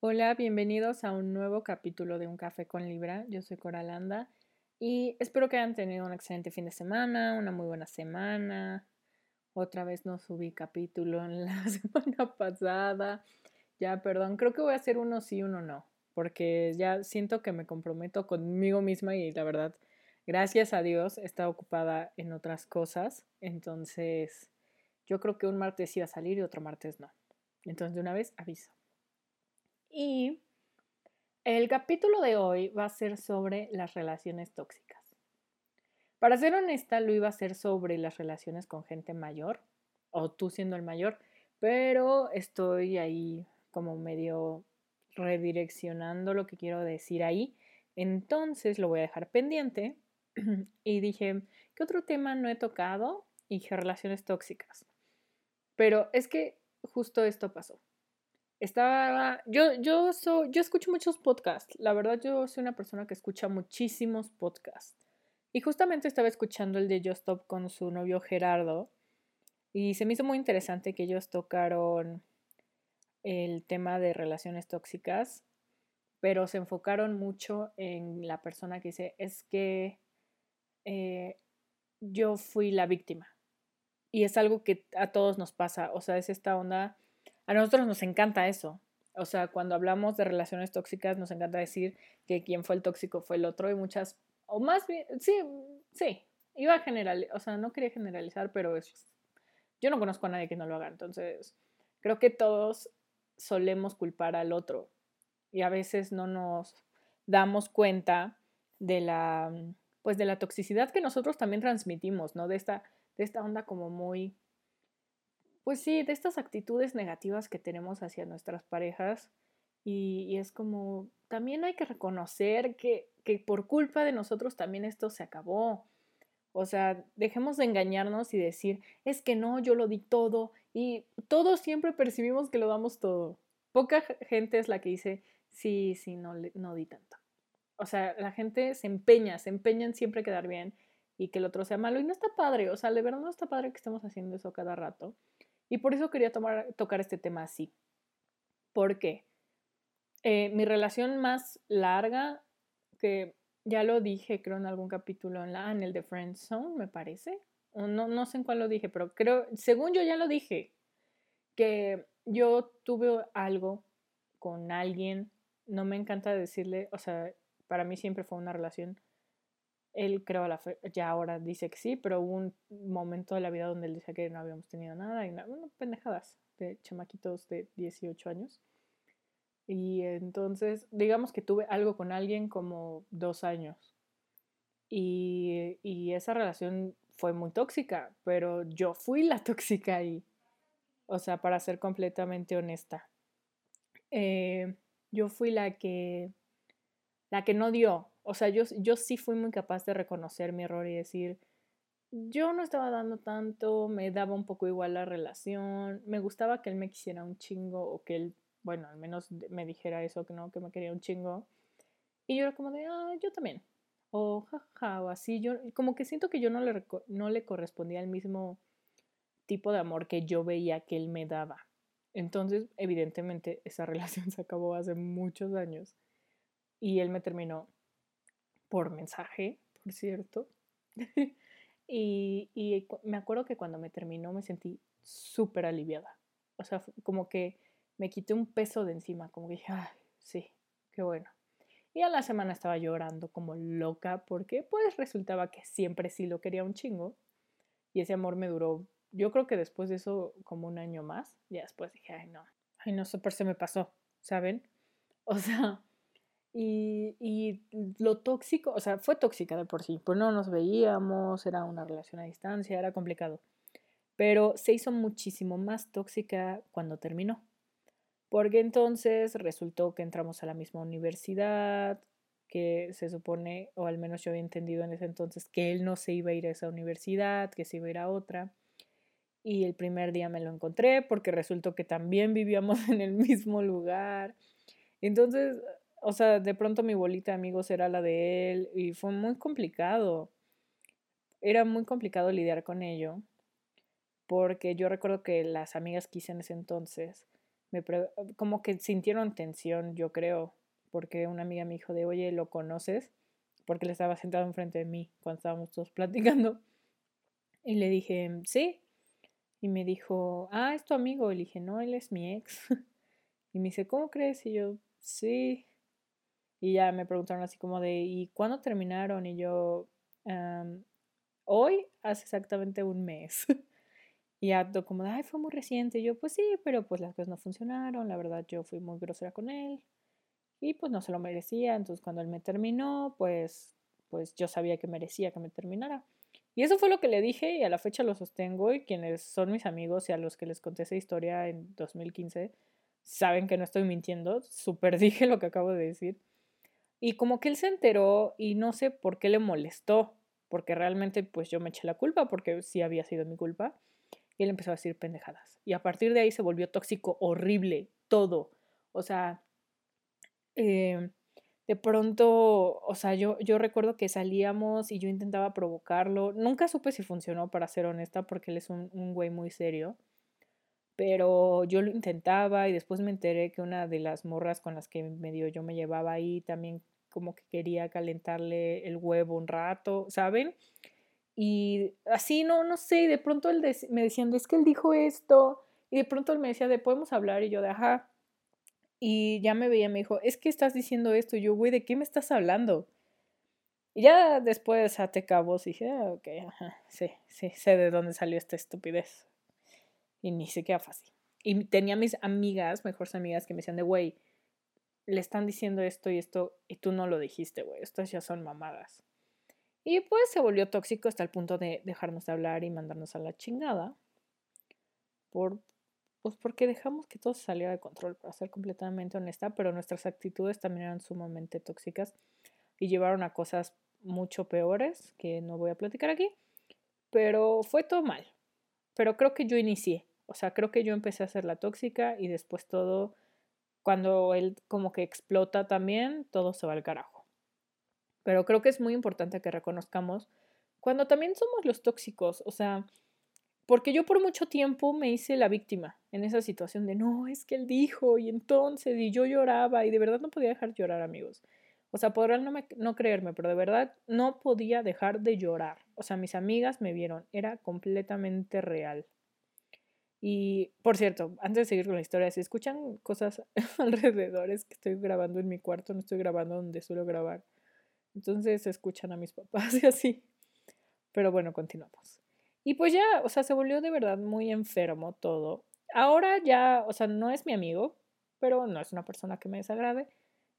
Hola, bienvenidos a un nuevo capítulo de Un Café con Libra. Yo soy Coralanda y espero que hayan tenido un excelente fin de semana, una muy buena semana. Otra vez no subí capítulo en la semana pasada. Ya, perdón, creo que voy a hacer uno sí, uno no, porque ya siento que me comprometo conmigo misma y la verdad, gracias a Dios, estado ocupada en otras cosas. Entonces, yo creo que un martes iba a salir y otro martes no. Entonces, de una vez aviso. Y el capítulo de hoy va a ser sobre las relaciones tóxicas. Para ser honesta, lo iba a ser sobre las relaciones con gente mayor, o tú siendo el mayor, pero estoy ahí como medio redireccionando lo que quiero decir ahí. Entonces lo voy a dejar pendiente y dije, ¿qué otro tema no he tocado? Y dije relaciones tóxicas. Pero es que justo esto pasó. Estaba, yo, yo, soy, yo escucho muchos podcasts, la verdad yo soy una persona que escucha muchísimos podcasts. Y justamente estaba escuchando el de Just Stop con su novio Gerardo y se me hizo muy interesante que ellos tocaron el tema de relaciones tóxicas, pero se enfocaron mucho en la persona que dice, es que eh, yo fui la víctima. Y es algo que a todos nos pasa, o sea, es esta onda a nosotros nos encanta eso. O sea, cuando hablamos de relaciones tóxicas, nos encanta decir que quien fue el tóxico fue el otro y muchas, o más bien, sí, sí, iba a generalizar, o sea, no quería generalizar, pero es, yo no conozco a nadie que no lo haga. Entonces, creo que todos solemos culpar al otro y a veces no nos damos cuenta de la, pues de la toxicidad que nosotros también transmitimos, ¿no? De esta, de esta onda como muy pues sí, de estas actitudes negativas que tenemos hacia nuestras parejas. Y, es como, también hay que reconocer que, que por culpa de nosotros también esto se acabó. O sea, dejemos de engañarnos y decir, es que no, yo lo di todo. Y todos siempre percibimos que lo damos todo. Poca gente es la que dice, sí, sí, no, no di tanto. O sea, la gente se empeña, se empeña en siempre quedar bien y que el otro sea malo. Y no está padre, o sea, de verdad no está padre que estemos haciendo eso cada rato. Y por eso quería tomar, tocar este tema así. ¿Por qué? Eh, mi relación más larga, que ya lo dije, creo, en algún capítulo en, la, en el de Friend Zone, me parece. no, no sé en cuál lo dije, pero creo, según yo ya lo dije, que yo tuve algo con alguien, no me encanta decirle, o sea, para mí siempre fue una relación él creo la ya ahora dice que sí, pero hubo un momento de la vida donde él dice que no habíamos tenido nada y nada, bueno, pendejadas de chamaquitos de 18 años. Y entonces, digamos que tuve algo con alguien como dos años. Y, y esa relación fue muy tóxica, pero yo fui la tóxica ahí. O sea, para ser completamente honesta. Eh, yo fui la que, la que no dio, o sea, yo, yo sí fui muy capaz de reconocer mi error y decir, yo no estaba dando tanto, me daba un poco igual la relación, me gustaba que él me quisiera un chingo o que él, bueno, al menos me dijera eso, que no, que me quería un chingo. Y yo era como de, ah, yo también. O jaja, o así. Yo como que siento que yo no le, no le correspondía el mismo tipo de amor que yo veía que él me daba. Entonces, evidentemente, esa relación se acabó hace muchos años. Y él me terminó por mensaje, por cierto. y, y, me acuerdo que cuando me terminó me sentí súper aliviada. O sea, como que me quité un peso de encima, como que dije, ay, sí, qué bueno. Y a la semana estaba llorando como loca porque pues resultaba que siempre sí lo quería un chingo. Y ese amor me duró, yo creo que después de eso como un año más. Y después dije, ay no, ay no, súper se me pasó, ¿saben? O sea, y, lo tóxico, o sea, fue tóxica de por sí, pues no nos veíamos, era una relación a distancia, era complicado. Pero se hizo muchísimo más tóxica cuando terminó. Porque entonces resultó que entramos a la misma universidad, que se supone, o al menos yo había entendido en ese entonces, que él no se iba a ir a esa universidad, que se iba a ir a otra. Y el primer día me lo encontré porque resultó que también vivíamos en el mismo lugar. Entonces, o sea, de pronto mi bolita de amigos era la de él y fue muy complicado. Era muy complicado lidiar con ello porque yo recuerdo que las amigas que hice en ese entonces me como que sintieron tensión, yo creo, porque una amiga me dijo de, oye, ¿lo conoces? Porque él estaba sentado enfrente de mí cuando estábamos todos platicando. Y le dije, sí. Y me dijo, ah, es tu amigo. Y le dije, no, él es mi ex. Y me dice, ¿cómo crees? Y yo, sí. Y ya me preguntaron así como de, ¿y cuándo terminaron? Y yo, hoy, hace exactamente un mes. y ya como ay, fue muy reciente. Y yo, pues sí, pero pues las cosas no funcionaron. La verdad, yo fui muy grosera con él. Y pues no se lo merecía. Entonces cuando él me terminó, pues, pues yo sabía que merecía que me terminara. Y eso fue lo que le dije y a la fecha lo sostengo y quienes son mis amigos y a los que les conté esa historia en 2015 saben que no estoy mintiendo, super dije lo que acabo de decir. Y como que él se enteró y no sé por qué le molestó, porque realmente pues yo me eché la culpa porque sí había sido mi culpa. Y él empezó a decir pendejadas. Y a partir de ahí se volvió tóxico, horrible, todo. O sea, eh, de pronto, o sea, yo, yo recuerdo que salíamos y yo intentaba provocarlo. Nunca supe si funcionó, para ser honesta, porque él es un, un güey muy serio. Pero yo lo intentaba y después me enteré que una de las morras con las que medio yo me llevaba ahí también como que quería calentarle el huevo un rato, ¿saben? Y así, no, no sé, de pronto él me decían, es que él dijo esto, y de pronto él me decía, de podemos hablar, y yo de, ajá, y ya me veía, me dijo, es que estás diciendo esto, y yo, güey, ¿de qué me estás hablando? Y ya después te cabos y dije, ah, ok, ajá, sí, sí, sé de dónde salió esta estupidez. Y ni siquiera fácil. Y tenía mis amigas, mejores amigas, que me decían de, güey, le están diciendo esto y esto, y tú no lo dijiste, güey, estas ya son mamadas. Y pues se volvió tóxico hasta el punto de dejarnos de hablar y mandarnos a la chingada. Por, pues porque dejamos que todo saliera de control, para ser completamente honesta, pero nuestras actitudes también eran sumamente tóxicas y llevaron a cosas mucho peores que no voy a platicar aquí. Pero fue todo mal. Pero creo que yo inicié. O sea, creo que yo empecé a ser la tóxica y después todo, cuando él como que explota también, todo se va al carajo. Pero creo que es muy importante que reconozcamos cuando también somos los tóxicos. O sea, porque yo por mucho tiempo me hice la víctima en esa situación de no, es que él dijo y entonces y yo lloraba y de verdad no podía dejar de llorar amigos. O sea, podrán no, no creerme, pero de verdad no podía dejar de llorar. O sea, mis amigas me vieron, era completamente real. Y por cierto, antes de seguir con la historia, si escuchan cosas alrededor, es que estoy grabando en mi cuarto, no estoy grabando donde suelo grabar. Entonces escuchan a mis papás y así. Pero bueno, continuamos. Y pues ya, o sea, se volvió de verdad muy enfermo todo. Ahora ya, o sea, no es mi amigo, pero no es una persona que me desagrade.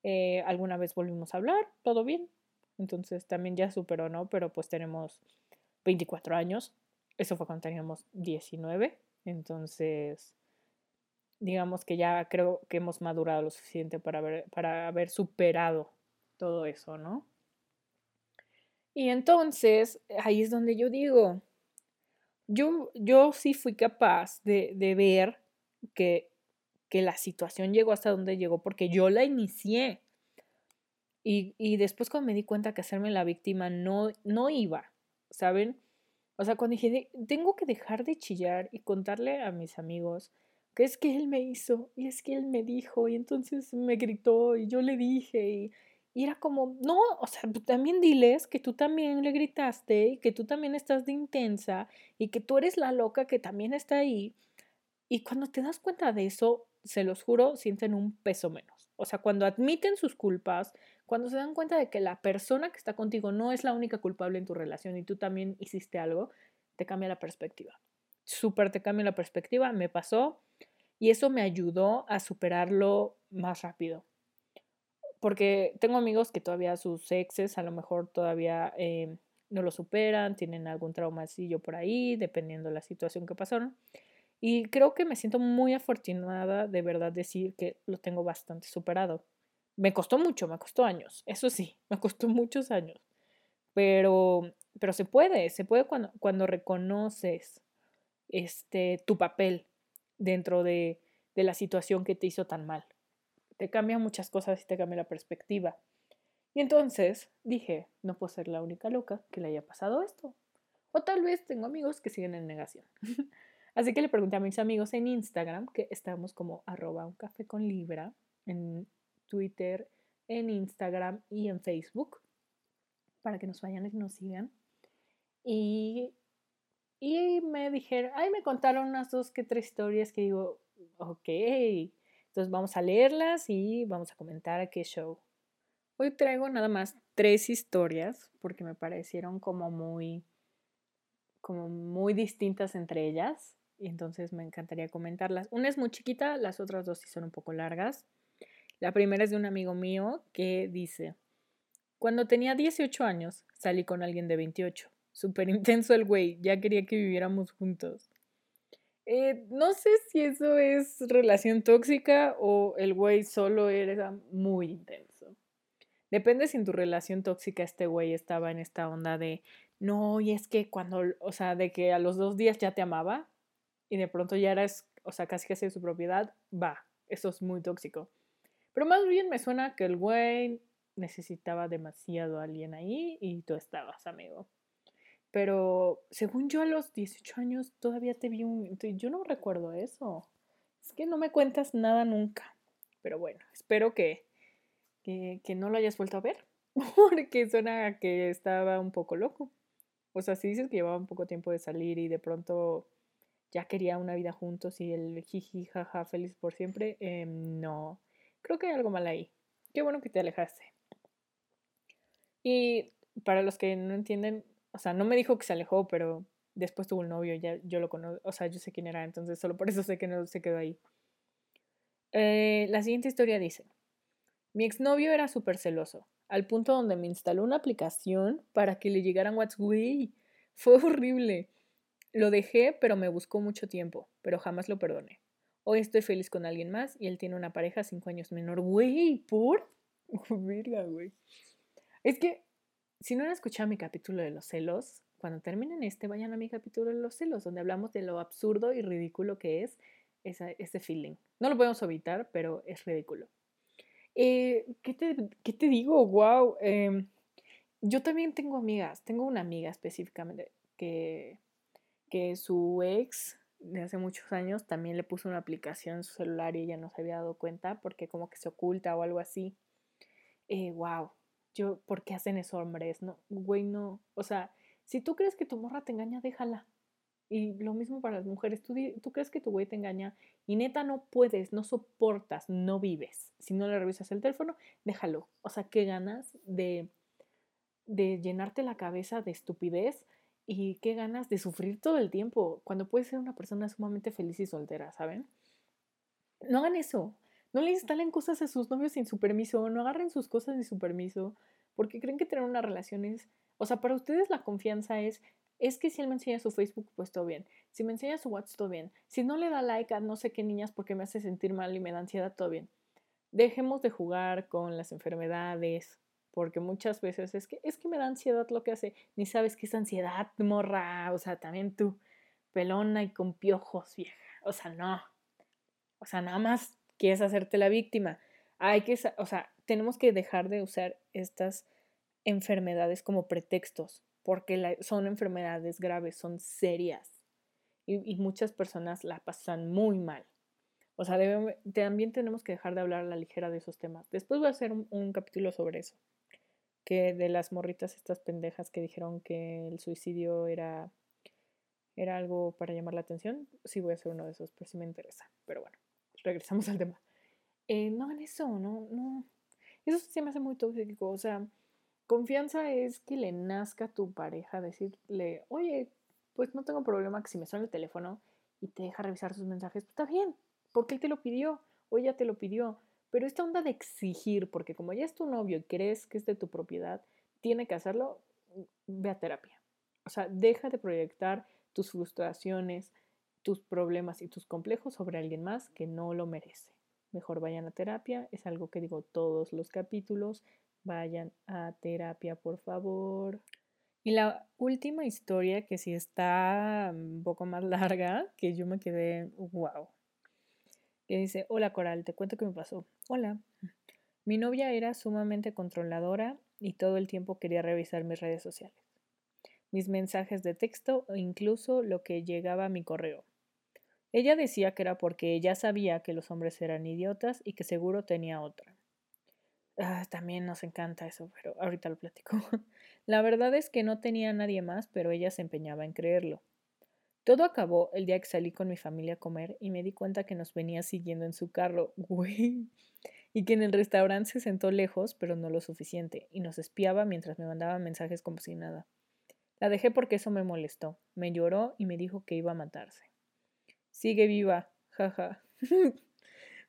Eh, alguna vez volvimos a hablar, todo bien. Entonces también ya superó, ¿no? Pero pues tenemos 24 años. Eso fue cuando teníamos 19. Entonces, digamos que ya creo que hemos madurado lo suficiente para haber, para haber superado todo eso, ¿no? Y entonces, ahí es donde yo digo, yo, yo sí fui capaz de, de ver que, que, la situación llegó hasta donde llegó porque yo la inicié. Y, y, después cuando me di cuenta que hacerme la víctima no, no iba, ¿saben? O sea, cuando dije, tengo que dejar de chillar y contarle a mis amigos que es que él me hizo y es que él me dijo y entonces me gritó y yo le dije y era como, no, o sea, también diles que tú también le gritaste y que tú también estás de intensa y que tú eres la loca que también está ahí. Y cuando te das cuenta de eso, se los juro, sienten un peso menos. O sea, cuando admiten sus culpas, cuando se dan cuenta de que la persona que está contigo no es la única culpable en tu relación y tú también hiciste algo, te cambia la perspectiva. Súper te cambia la perspectiva, me pasó y eso me ayudó a superarlo más rápido porque tengo amigos que todavía sus exes a lo mejor todavía eh, no lo superan, tienen algún traumacillo por ahí, dependiendo de la situación que pasaron. Y creo que me siento muy afortunada de verdad decir que lo tengo bastante superado. Me costó mucho, me costó años, eso sí, me costó muchos años. Pero, pero se puede, se puede cuando, cuando reconoces este, tu papel dentro de, de la situación que te hizo tan mal te cambia muchas cosas y te cambia la perspectiva. Y entonces dije, no puedo ser la única loca que le haya pasado esto. O tal vez tengo amigos que siguen en negación. Así que le pregunté a mis amigos en Instagram, que estamos como arroba un café con libra, en Twitter, en Instagram y en Facebook, para que nos vayan y nos sigan. Y, y me dijeron, ay, me contaron unas dos que tres historias que digo, ok, entonces vamos a leerlas y vamos a comentar a qué show. Hoy traigo nada más tres historias porque me parecieron como muy, como muy distintas entre ellas y entonces me encantaría comentarlas. Una es muy chiquita, las otras dos sí son un poco largas. La primera es de un amigo mío que dice, cuando tenía 18 años salí con alguien de 28. Súper intenso el güey, ya quería que viviéramos juntos. Eh, no sé si eso es relación tóxica o el güey solo era muy intenso. Depende si en tu relación tóxica este güey estaba en esta onda de, no, y es que cuando, o sea, de que a los dos días ya te amaba y de pronto ya eras, o sea, casi casi de su propiedad, va, eso es muy tóxico. Pero más bien me suena que el güey necesitaba demasiado a alguien ahí y tú estabas, amigo. Pero según yo a los 18 años todavía te vi un... Yo no recuerdo eso. Es que no me cuentas nada nunca. Pero bueno, espero que, que, no lo hayas vuelto a ver. Porque suena que estaba un poco loco. O sea, si dices que llevaba un poco tiempo de salir y de pronto ya quería una vida juntos y el jiji, jaja, feliz por siempre, eh, no. Creo que hay algo mal ahí. Qué bueno que te alejaste. Y para los que no entienden, o sea, no me dijo que se alejó, pero después tuvo un novio, ya yo lo conozco, o sea, yo sé quién era, entonces solo por eso sé que no se quedó ahí. Eh, la siguiente historia dice, mi exnovio era súper celoso, al punto donde me instaló una aplicación para que le llegaran WhatsApp. Fue horrible. Lo dejé, pero me buscó mucho tiempo, pero jamás lo perdoné. Hoy estoy feliz con alguien más y él tiene una pareja cinco años menor. Güey, ¿por? Verga, güey. Es que si no han escuchado mi capítulo de los celos, cuando terminen este, vayan a mi capítulo de los celos, donde hablamos de lo absurdo y ridículo que es ese feeling. No lo podemos evitar, pero es ridículo. Eh, ¿qué, te, digo? Wow. Em, yo también tengo amigas. Tengo una amiga específicamente que, que su ex de hace muchos años también le puso una aplicación en su celular y ella no se había dado cuenta porque como que se oculta o algo así. Eh, wow yo, ¿por qué hacen eso hombres? No, güey, no. O sea, si tú crees que tu morra te engaña, déjala. Y lo mismo para las mujeres. Tú, tú crees que tu güey te engaña y neta no puedes, no soportas, no vives. Si no le revisas el teléfono, déjalo. O sea, qué ganas de, de llenarte la cabeza de estupidez y qué ganas de sufrir todo el tiempo cuando puedes ser una persona sumamente feliz y soltera, ¿saben? No hagan eso. No le instalen cosas a sus novios sin su permiso, no agarren sus cosas sin su permiso, porque creen que tener una relación es, o sea, para ustedes la confianza es, es que si él me enseña su Facebook, pues todo bien. Si me enseña su WhatsApp, todo bien. Si no le da like a no sé qué niñas porque me hace sentir mal y me da ansiedad, todo bien. Dejemos de jugar con las enfermedades, porque muchas veces es que es que me da ansiedad lo que hace, ni sabes qué es ansiedad, morra, o sea, también tú pelona y con piojos, vieja. O sea, no. O sea, nada más quieres hacerte la víctima. Hay que, o sea, tenemos que dejar de usar estas enfermedades como pretextos, porque son enfermedades graves, son serias y, muchas personas la pasan muy mal. O sea, también tenemos que dejar de hablar a la ligera de esos temas. Después voy a hacer un, capítulo sobre eso, que de las morritas estas pendejas que dijeron que el suicidio era, era algo para llamar la atención. Sí voy a hacer uno de esos, pero sí me interesa. Pero bueno regresamos al tema. Eh, no hagan eso, no, no. Eso se me hace muy tóxico. O sea, confianza es que le nazca a tu pareja decirle, oye, pues no tengo problema que si me suena el teléfono y te deja revisar sus mensajes, pues está bien, porque él te lo pidió o ella te lo pidió. Pero esta onda de exigir, porque como ya es tu novio y crees que es de tu propiedad, tiene que hacerlo, ve a terapia. O sea, deja de proyectar tus frustraciones, tus problemas y tus complejos sobre alguien más que no lo merece. Mejor vayan a terapia, es algo que digo todos los capítulos. Vayan a terapia, por favor. Y la última historia, que sí está un poco más larga, que yo me quedé, wow. Que dice, hola Coral, te cuento qué me pasó. Hola. Mi novia era sumamente controladora y todo el tiempo quería revisar mis redes sociales, mis mensajes de texto o incluso lo que llegaba a mi correo. Ella decía que era porque ella sabía que los hombres eran idiotas y que seguro tenía otra. Ah, también nos encanta eso, pero ahorita lo platico. La verdad es que no tenía nadie más, pero ella se empeñaba en creerlo. Todo acabó el día que salí con mi familia a comer y me di cuenta que nos venía siguiendo en su carro, güey, y que en el restaurante se sentó lejos, pero no lo suficiente, y nos espiaba mientras me mandaba mensajes como si nada. La dejé porque eso me molestó. Me lloró y me dijo que iba a matarse. Sigue viva, jaja.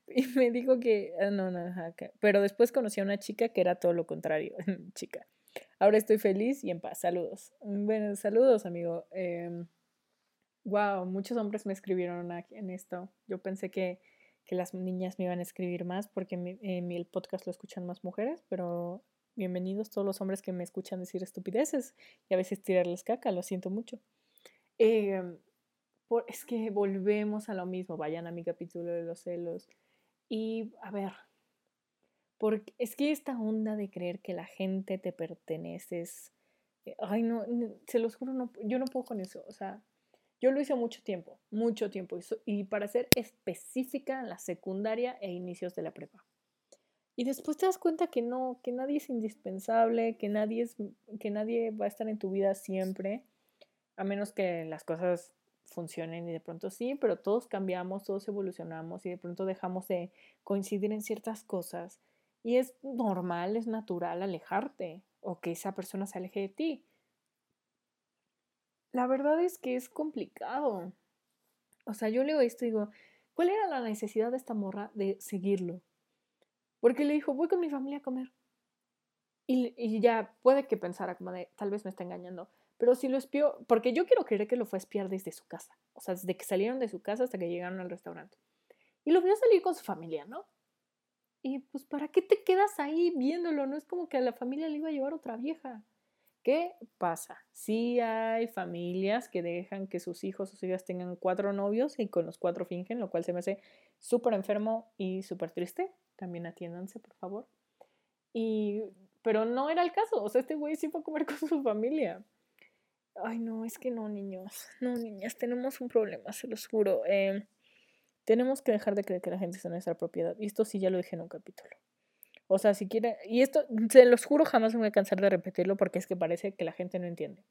y me dijo que, ah, no, no, pero después conocí a una chica que era todo lo contrario, chica. Ahora estoy feliz y en paz. Saludos. Bueno, saludos, amigo. Wow, muchos hombres me escribieron en esto. Yo pensé que, que, las niñas me iban a escribir más porque mi, el podcast lo escuchan más mujeres, pero bienvenidos todos los hombres que me escuchan decir estupideces y a veces tirarles caca, lo siento mucho. Em, es que volvemos a lo mismo, vayan a mi capítulo de los celos. Y a ver, porque es que esta onda de creer que la gente te pertenece es... Eh, ay, no, se los juro, no, yo no puedo con eso. O sea, yo lo hice mucho tiempo, mucho tiempo. Y, para ser específica, en la secundaria e inicios de la prepa. Y después te das cuenta que no, que nadie es indispensable, que nadie, es, que nadie va a estar en tu vida siempre, a menos que las cosas funcionen y de pronto sí, pero todos cambiamos, todos evolucionamos y de pronto dejamos de coincidir en ciertas cosas y es normal, es natural alejarte o que esa persona se aleje de ti. La verdad es que es complicado. O sea, yo leo esto y digo, ¿cuál era la necesidad de esta morra de seguirlo? Porque le dijo, voy con mi familia a comer. Y, ya puede que pensara como de, tal vez me está engañando. Pero si lo espió, porque yo quiero creer que lo fue a espiar desde su casa, o sea, desde que salieron de su casa hasta que llegaron al restaurante. Y lo vio salir con su familia, ¿no? Y pues, ¿para qué te quedas ahí viéndolo? No es como que a la familia le iba a llevar otra vieja. ¿Qué pasa? Sí hay familias que dejan que sus hijos o sus hijas tengan cuatro novios y con los cuatro fingen, lo cual se me hace súper enfermo y súper triste. También atiéndanse, por favor. Y, pero no era el caso. O sea, este güey sí fue a comer con su familia. Ay, no, es que no, niños. No, niñas, tenemos un problema, se los juro. Em, tenemos que dejar de creer que la gente es nuestra propiedad. Y esto sí ya lo dije en un capítulo. O sea, si quiere, y esto, se los juro, jamás me voy a cansar de repetirlo porque es que parece que la gente no entiende.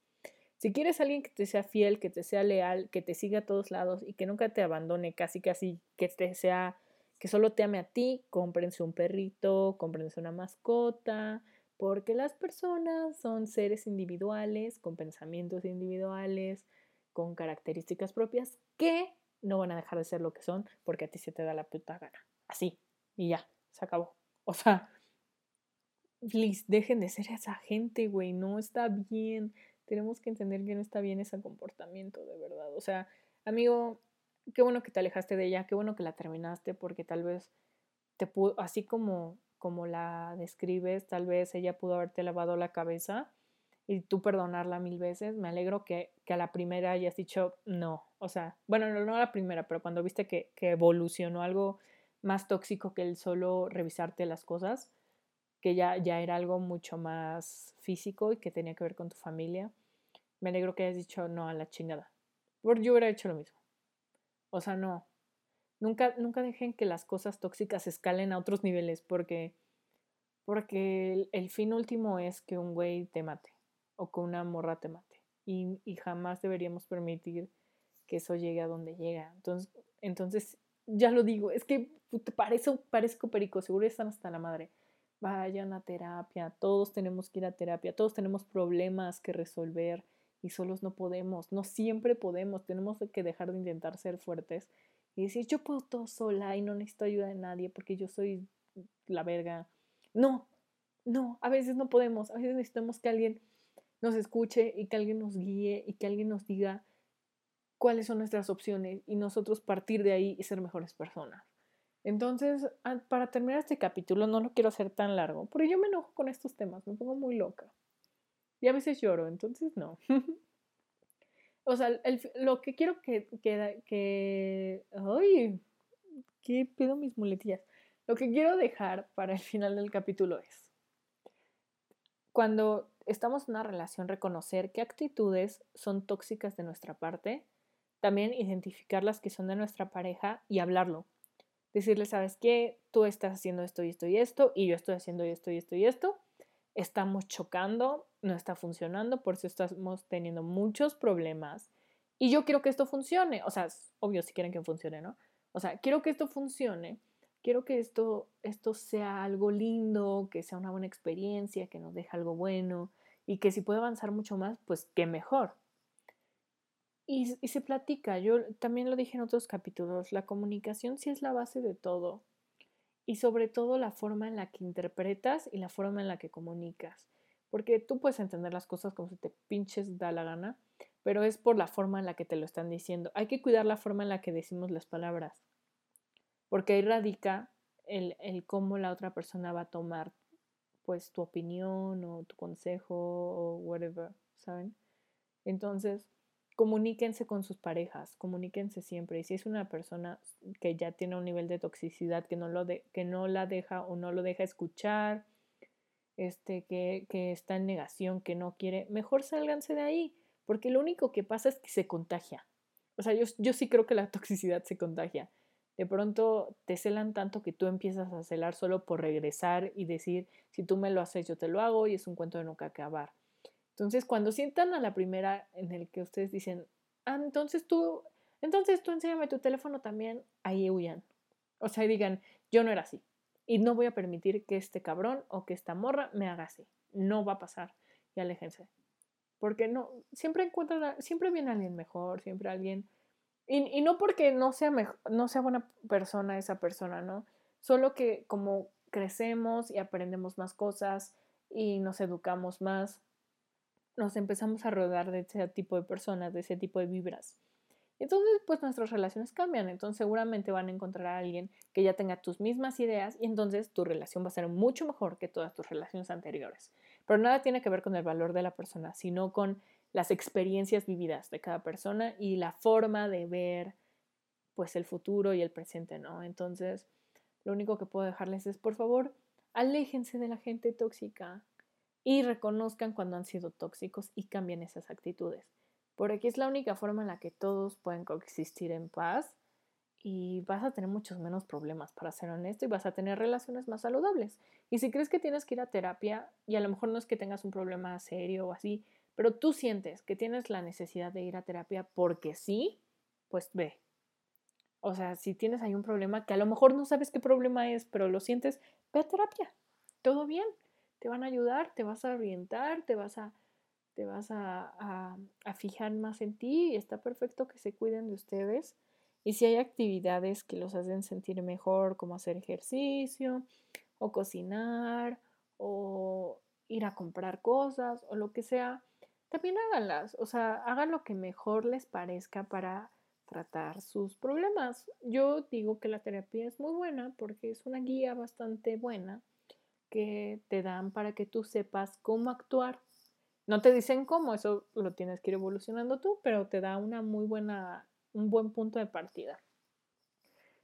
Si quieres alguien que te sea fiel, que te sea leal, que te siga a todos lados y que nunca te abandone, casi casi que te sea, que solo te ame a ti, cómprense un perrito, cómprense una mascota, porque las personas son seres individuales, con pensamientos individuales, con características propias, que no van a dejar de ser lo que son porque a ti se te da la puta gana. Así. Y ya, se acabó. O sea, please, dejen de ser esa gente, güey. No está bien. Tenemos que entender que no está bien ese comportamiento, de verdad. O sea, amigo, qué bueno que te alejaste de ella, qué bueno que la terminaste, porque tal vez te pudo, así como como la describes, tal vez ella pudo haberte lavado la cabeza y tú perdonarla mil veces. Me alegro que, a la primera hayas dicho no. O sea, bueno, no, no a la primera, pero cuando viste que, que evolucionó algo más tóxico que el solo revisarte las cosas, que ya, ya era algo mucho más físico y que tenía que ver con tu familia. Me alegro que hayas dicho no a la chingada. Porque yo hubiera hecho lo mismo. O sea, no, Nunca, nunca dejen que las cosas tóxicas escalen a otros niveles porque, porque el, fin último es que un güey te mate o que una morra te mate. Y, y, jamás deberíamos permitir que eso llegue a donde llega. Entonces, entonces ya lo digo, es que parezco, parezco perico, seguro están hasta la madre. Vayan a terapia, todos tenemos que ir a terapia, todos tenemos problemas que resolver y solos no podemos, no siempre podemos, tenemos que dejar de intentar ser fuertes y decir, yo puedo todo sola y no necesito ayuda de nadie porque yo soy la verga. No, no, a veces no podemos, a veces necesitamos que alguien nos escuche y que alguien nos guíe y que alguien nos diga cuáles son nuestras opciones y nosotros partir de ahí y ser mejores personas. Entonces, para terminar este capítulo, no lo quiero hacer tan largo, porque yo me enojo con estos temas, me pongo muy loca. Y a veces lloro, entonces no. O sea, lo que quiero que, que. ¡Ay! ¿Qué pido mis muletillas? Lo que quiero dejar para el final del capítulo es, cuando estamos en una relación, reconocer qué actitudes son tóxicas de nuestra parte, también identificar las que son de nuestra pareja y hablarlo. Decirle, ¿sabes qué? Tú estás haciendo esto y esto y esto, y yo estoy haciendo esto y esto y esto. Estamos chocando, no está funcionando, por eso estamos teniendo muchos problemas. Y yo quiero que esto funcione. O sea, obvio si quieren que funcione, ¿no? O sea, quiero que esto funcione. Quiero que esto, esto sea algo lindo, que sea una buena experiencia, que nos deje algo bueno y que si puede avanzar mucho más, pues qué mejor. Y, se platica, yo también lo dije en otros capítulos, la comunicación sí es la base de todo. Y sobre todo la forma en la que interpretas y la forma en la que comunicas. Porque tú puedes entender las cosas como si te pinches da la gana, pero es por la forma en la que te lo están diciendo. Hay que cuidar la forma en la que decimos las palabras, porque ahí radica el, el cómo la otra persona va a tomar pues tu opinión o tu consejo o whatever, ¿saben? Entonces, comuníquense con sus parejas, comuníquense siempre. Y si es una persona que ya tiene un nivel de toxicidad, que no, lo de, que no la deja o no lo deja escuchar, este, que, que está en negación, que no quiere, mejor sálganse de ahí, porque lo único que pasa es que se contagia. O sea, yo, yo sí creo que la toxicidad se contagia. De pronto te celan tanto que tú empiezas a celar solo por regresar y decir, si tú me lo haces, yo te lo hago y es un cuento de nunca acabar. Entonces, cuando sientan a la primera en el que ustedes dicen, ah, entonces tú, entonces tú enséñame tu teléfono también, ahí huyan. O sea, digan, yo no era así. Y no voy a permitir que este cabrón o que esta morra me haga así. No va a pasar. Y aléjense. Porque no, siempre encuentran, siempre viene alguien mejor, siempre alguien. Y, y no porque no sea, no sea buena persona esa persona, ¿no? Solo que como crecemos y aprendemos más cosas y nos educamos más, nos empezamos a rodar de ese tipo de personas, de ese tipo de vibras. Entonces, pues nuestras relaciones cambian. Entonces, seguramente van a encontrar a alguien que ya tenga tus mismas ideas y entonces tu relación va a ser mucho mejor que todas tus relaciones anteriores. Pero nada tiene que ver con el valor de la persona, sino con las experiencias vividas de cada persona y la forma de ver pues el futuro y el presente, ¿no? Entonces, lo único que puedo dejarles es, por favor, aléjense de la gente tóxica, y reconozcan cuando han sido tóxicos y cambien esas actitudes. Porque es la única forma en la que todos pueden coexistir en paz y vas a tener muchos menos problemas, para ser honesto, y vas a tener relaciones más saludables. Y si crees que tienes que ir a terapia, y a lo mejor no es que tengas un problema serio o así, pero tú sientes que tienes la necesidad de ir a terapia porque sí, pues ve. O sea, si tienes ahí un problema que a lo mejor no sabes qué problema es, pero lo sientes, ve a terapia. Todo bien te van a ayudar, te vas a orientar, te vas a, te vas a, a, fijar más en ti y está perfecto que se cuiden de ustedes. Y si hay actividades que los hacen sentir mejor, como hacer ejercicio o cocinar o ir a comprar cosas o lo que sea, también háganlas. O sea, hagan lo que mejor les parezca para tratar sus problemas. Yo digo que la terapia es muy buena porque es una guía bastante buena que te dan para que tú sepas cómo actuar. No te dicen cómo, eso lo tienes que ir evolucionando tú, pero te da una muy buena, un buen punto de partida.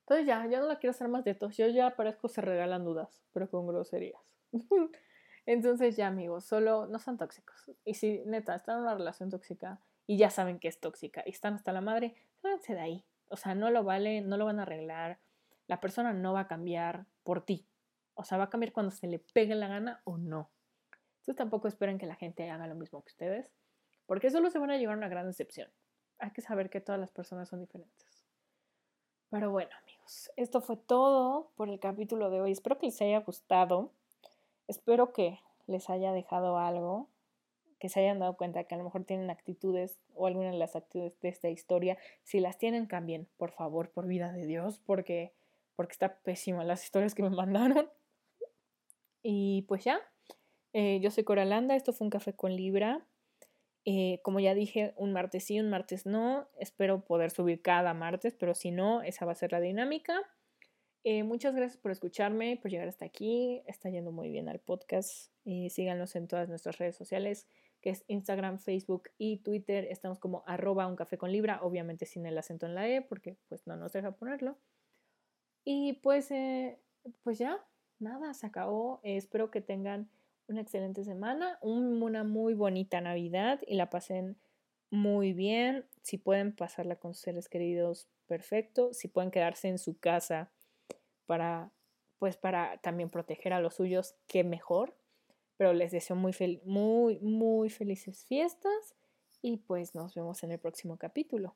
Entonces ya, ya no la quiero hacer más de tos. Yo ya parezco se regalan dudas, pero con groserías. Entonces ya amigos, solo no son tóxicos. Y si neta están en una relación tóxica y ya saben que es tóxica y están hasta la madre, sálganse de ahí. O sea, no lo vale, no lo van a arreglar. La persona no va a cambiar por ti. O sea, va a cambiar cuando se le pegue la gana o no. Entonces tampoco esperen que la gente haga lo mismo que ustedes, porque solo se van a llevar una gran decepción. Hay que saber que todas las personas son diferentes. Pero bueno, amigos, esto fue todo por el capítulo de hoy. Espero que les haya gustado. Espero que les haya dejado algo, que se hayan dado cuenta que a lo mejor tienen actitudes o algunas de las actitudes de esta historia. Si las tienen, cambien, por favor, por vida de Dios, porque, porque está pésima las historias que me mandaron. Y pues ya, eh, yo soy Coralanda, esto fue un café con Libra. Eh, como ya dije, un martes sí, un martes no. Espero poder subir cada martes, pero si no, esa va a ser la dinámica. Eh, muchas gracias por escucharme, por llegar hasta aquí. Está yendo muy bien al podcast. síganos en todas nuestras redes sociales, que es Instagram, Facebook y Twitter. Estamos como arroba un café con Libra, obviamente sin el acento en la E, porque pues no nos deja ponerlo. Y pues, pues ya, nada, se acabó. espero que tengan una excelente semana, una muy bonita Navidad y la pasen muy bien. Si pueden pasarla con sus seres queridos, perfecto. Si pueden quedarse en su casa para, pues para también proteger a los suyos, qué mejor. Pero les deseo muy, muy, muy felices fiestas y pues nos vemos en el próximo capítulo.